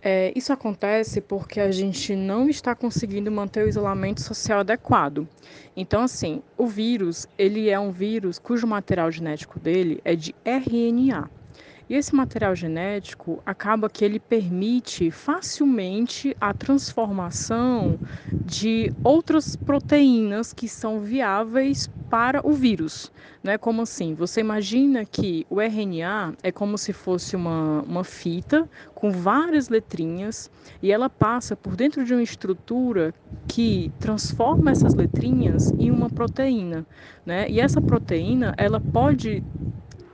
É, isso acontece porque a gente não está conseguindo manter o isolamento social adequado. Então, assim, o vírus, ele é um vírus cujo material genético dele é de RNA. E esse material genético acaba que ele permite facilmente a transformação de outras proteínas que são viáveis para o vírus. Não é como assim? Você imagina que o RNA é como se fosse uma, uma fita com várias letrinhas e ela passa por dentro de uma estrutura que transforma essas letrinhas em uma proteína, né? E essa proteína ela pode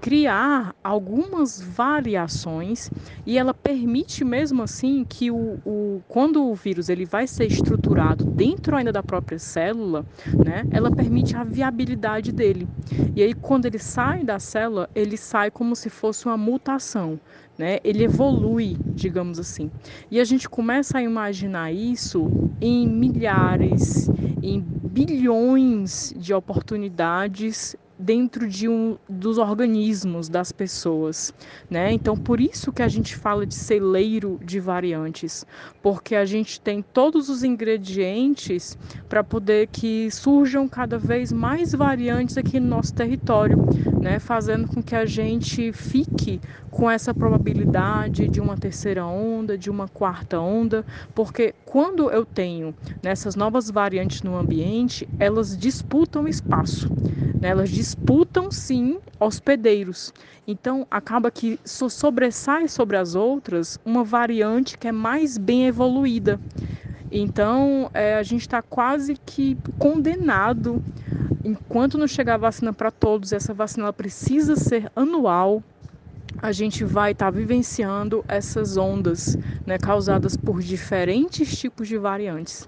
criar algumas variações e ela permite mesmo assim que o, o, quando o vírus ele vai ser estruturado dentro ainda da própria célula, né, ela permite a viabilidade dele. E aí quando ele sai da célula, ele sai como se fosse uma mutação, né? Ele evolui, digamos assim. E a gente começa a imaginar isso em milhares, em bilhões de oportunidades dentro de um dos organismos das pessoas, né? Então por isso que a gente fala de celeiro de variantes, porque a gente tem todos os ingredientes para poder que surjam cada vez mais variantes aqui no nosso território, né? Fazendo com que a gente fique com essa probabilidade de uma terceira onda, de uma quarta onda, porque quando eu tenho nessas novas variantes no ambiente, elas disputam espaço. Né? Elas disputam sim hospedeiros. Então acaba que sobressai sobre as outras uma variante que é mais bem evoluída. Então é, a gente está quase que condenado enquanto não chegar a vacina para todos, essa vacina precisa ser anual. A gente vai estar tá vivenciando essas ondas né, causadas por diferentes tipos de variantes.